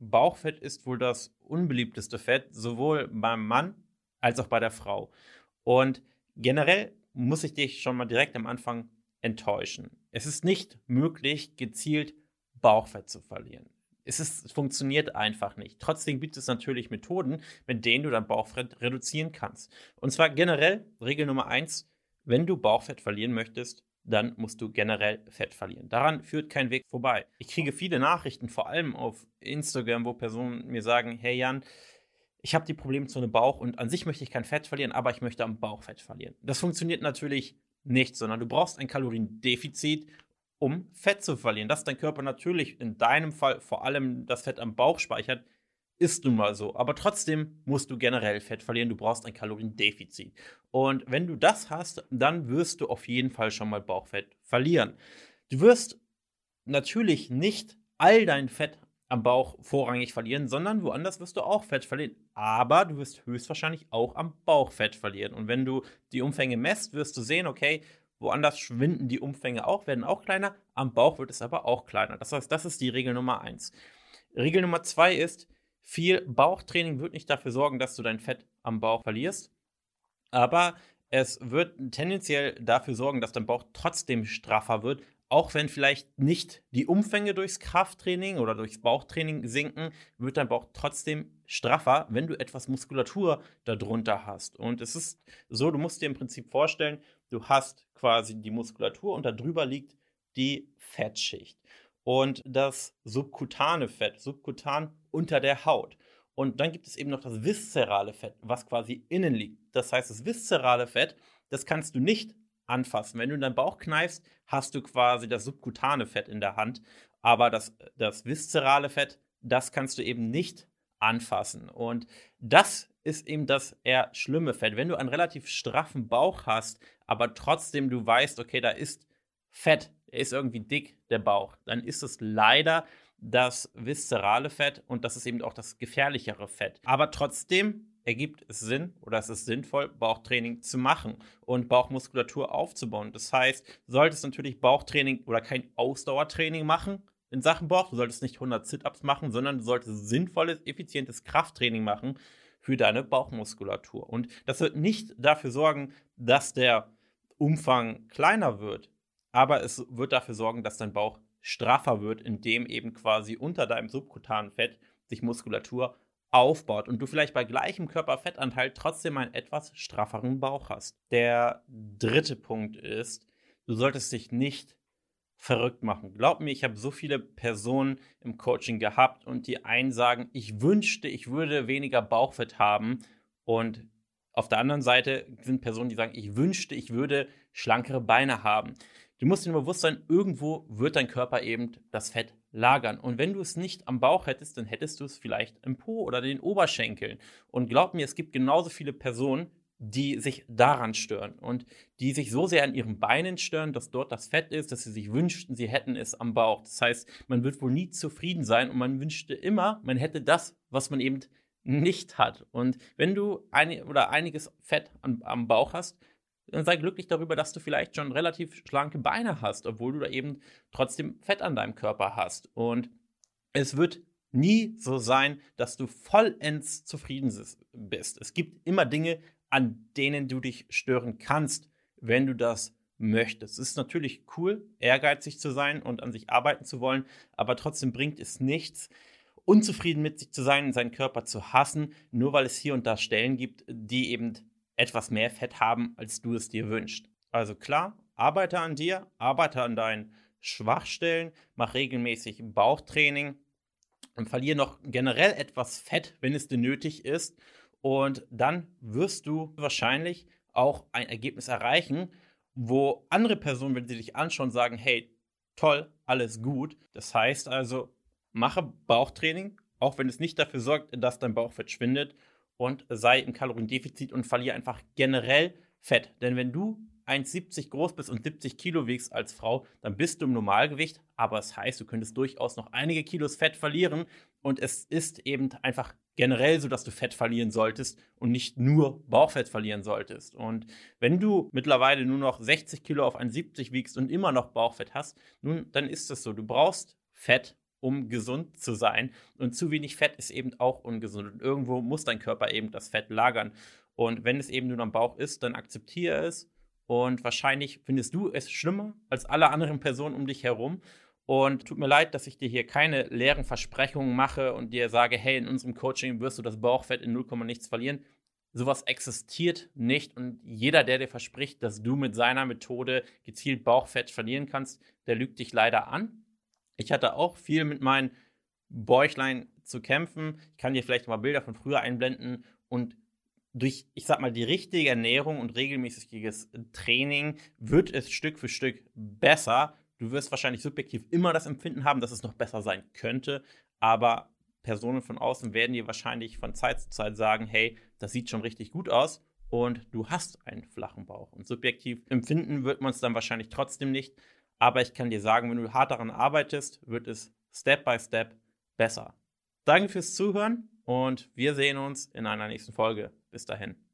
Bauchfett ist wohl das unbeliebteste Fett, sowohl beim Mann als auch bei der Frau. Und generell muss ich dich schon mal direkt am Anfang enttäuschen. Es ist nicht möglich, gezielt Bauchfett zu verlieren. Es, ist, es funktioniert einfach nicht. Trotzdem gibt es natürlich Methoden, mit denen du dein Bauchfett reduzieren kannst. Und zwar generell, Regel Nummer eins, wenn du Bauchfett verlieren möchtest, dann musst du generell Fett verlieren. Daran führt kein Weg vorbei. Ich kriege viele Nachrichten, vor allem auf Instagram, wo Personen mir sagen, hey Jan, ich habe die Problemzone Bauch und an sich möchte ich kein Fett verlieren, aber ich möchte am Bauch Fett verlieren. Das funktioniert natürlich nicht, sondern du brauchst ein Kaloriendefizit, um Fett zu verlieren. Dass dein Körper natürlich in deinem Fall vor allem das Fett am Bauch speichert, ist nun mal so. Aber trotzdem musst du generell Fett verlieren. Du brauchst ein Kaloriendefizit. Und wenn du das hast, dann wirst du auf jeden Fall schon mal Bauchfett verlieren. Du wirst natürlich nicht all dein Fett am Bauch vorrangig verlieren, sondern woanders wirst du auch Fett verlieren. Aber du wirst höchstwahrscheinlich auch am Bauch Fett verlieren. Und wenn du die Umfänge messt, wirst du sehen, okay, woanders schwinden die Umfänge auch, werden auch kleiner, am Bauch wird es aber auch kleiner. Das heißt, das ist die Regel Nummer eins. Regel Nummer zwei ist, viel Bauchtraining wird nicht dafür sorgen, dass du dein Fett am Bauch verlierst, aber es wird tendenziell dafür sorgen, dass dein Bauch trotzdem straffer wird, auch wenn vielleicht nicht die Umfänge durchs Krafttraining oder durchs Bauchtraining sinken, wird dein Bauch trotzdem straffer, wenn du etwas Muskulatur darunter hast. Und es ist so, du musst dir im Prinzip vorstellen, du hast quasi die Muskulatur und darüber liegt die Fettschicht und das subkutane Fett, subkutan unter der Haut. Und dann gibt es eben noch das viszerale Fett, was quasi innen liegt. Das heißt, das viszerale Fett, das kannst du nicht anfassen. Wenn du in deinen Bauch kneifst, hast du quasi das subkutane Fett in der Hand. Aber das, das viszerale Fett, das kannst du eben nicht anfassen. Und das ist eben das eher schlimme Fett. Wenn du einen relativ straffen Bauch hast, aber trotzdem du weißt, okay, da ist Fett, er ist irgendwie dick, der Bauch, dann ist es leider das viszerale Fett und das ist eben auch das gefährlichere Fett. Aber trotzdem ergibt es Sinn oder es ist sinnvoll, Bauchtraining zu machen und Bauchmuskulatur aufzubauen. Das heißt, du solltest natürlich Bauchtraining oder kein Ausdauertraining machen in Sachen Bauch. Du solltest nicht 100 Sit-Ups machen, sondern du solltest sinnvolles, effizientes Krafttraining machen für deine Bauchmuskulatur. Und das wird nicht dafür sorgen, dass der Umfang kleiner wird, aber es wird dafür sorgen, dass dein Bauch straffer wird, indem eben quasi unter deinem subkutanen Fett sich Muskulatur aufbaut und du vielleicht bei gleichem Körperfettanteil trotzdem einen etwas strafferen Bauch hast. Der dritte Punkt ist, du solltest dich nicht verrückt machen. Glaub mir, ich habe so viele Personen im Coaching gehabt und die einen sagen, ich wünschte, ich würde weniger Bauchfett haben und auf der anderen Seite sind Personen, die sagen, ich wünschte, ich würde schlankere Beine haben. Du musst dir bewusst sein, irgendwo wird dein Körper eben das Fett lagern. Und wenn du es nicht am Bauch hättest, dann hättest du es vielleicht im Po oder den Oberschenkeln. Und glaub mir, es gibt genauso viele Personen, die sich daran stören und die sich so sehr an ihren Beinen stören, dass dort das Fett ist, dass sie sich wünschten, sie hätten es am Bauch. Das heißt, man wird wohl nie zufrieden sein und man wünschte immer, man hätte das, was man eben nicht hat. Und wenn du ein, oder einiges Fett am, am Bauch hast, sei glücklich darüber, dass du vielleicht schon relativ schlanke Beine hast, obwohl du da eben trotzdem Fett an deinem Körper hast. Und es wird nie so sein, dass du vollends zufrieden bist. Es gibt immer Dinge, an denen du dich stören kannst, wenn du das möchtest. Es ist natürlich cool, ehrgeizig zu sein und an sich arbeiten zu wollen, aber trotzdem bringt es nichts, unzufrieden mit sich zu sein seinen Körper zu hassen, nur weil es hier und da Stellen gibt, die eben etwas mehr Fett haben, als du es dir wünschst. Also klar, arbeite an dir, arbeite an deinen Schwachstellen, mach regelmäßig Bauchtraining und verliere noch generell etwas Fett, wenn es dir nötig ist. Und dann wirst du wahrscheinlich auch ein Ergebnis erreichen, wo andere Personen, wenn sie dich anschauen, sagen, hey, toll, alles gut. Das heißt also, mache Bauchtraining, auch wenn es nicht dafür sorgt, dass dein Bauchfett schwindet und sei im Kaloriendefizit und verliere einfach generell Fett. Denn wenn du 1,70 groß bist und 70 Kilo wiegst als Frau, dann bist du im Normalgewicht. Aber es das heißt, du könntest durchaus noch einige Kilos Fett verlieren. Und es ist eben einfach generell so, dass du Fett verlieren solltest und nicht nur Bauchfett verlieren solltest. Und wenn du mittlerweile nur noch 60 Kilo auf 1,70 wiegst und immer noch Bauchfett hast, nun, dann ist es so. Du brauchst Fett, um gesund zu sein. Und zu wenig Fett ist eben auch ungesund. Und irgendwo muss dein Körper eben das Fett lagern. Und wenn es eben nur am Bauch ist, dann akzeptiere es. Und wahrscheinlich findest du es schlimmer als alle anderen Personen um dich herum. Und tut mir leid, dass ich dir hier keine leeren Versprechungen mache und dir sage, hey, in unserem Coaching wirst du das Bauchfett in 0, nichts verlieren. Sowas existiert nicht und jeder, der dir verspricht, dass du mit seiner Methode gezielt Bauchfett verlieren kannst, der lügt dich leider an. Ich hatte auch viel mit meinen Bäuchlein zu kämpfen. Ich kann dir vielleicht mal Bilder von früher einblenden und durch, ich sag mal, die richtige Ernährung und regelmäßiges Training wird es Stück für Stück besser. Du wirst wahrscheinlich subjektiv immer das Empfinden haben, dass es noch besser sein könnte, aber Personen von außen werden dir wahrscheinlich von Zeit zu Zeit sagen, hey, das sieht schon richtig gut aus und du hast einen flachen Bauch. Und subjektiv empfinden wird man es dann wahrscheinlich trotzdem nicht. Aber ich kann dir sagen, wenn du hart daran arbeitest, wird es Step by Step besser. Danke fürs Zuhören und wir sehen uns in einer nächsten Folge. Bis dahin.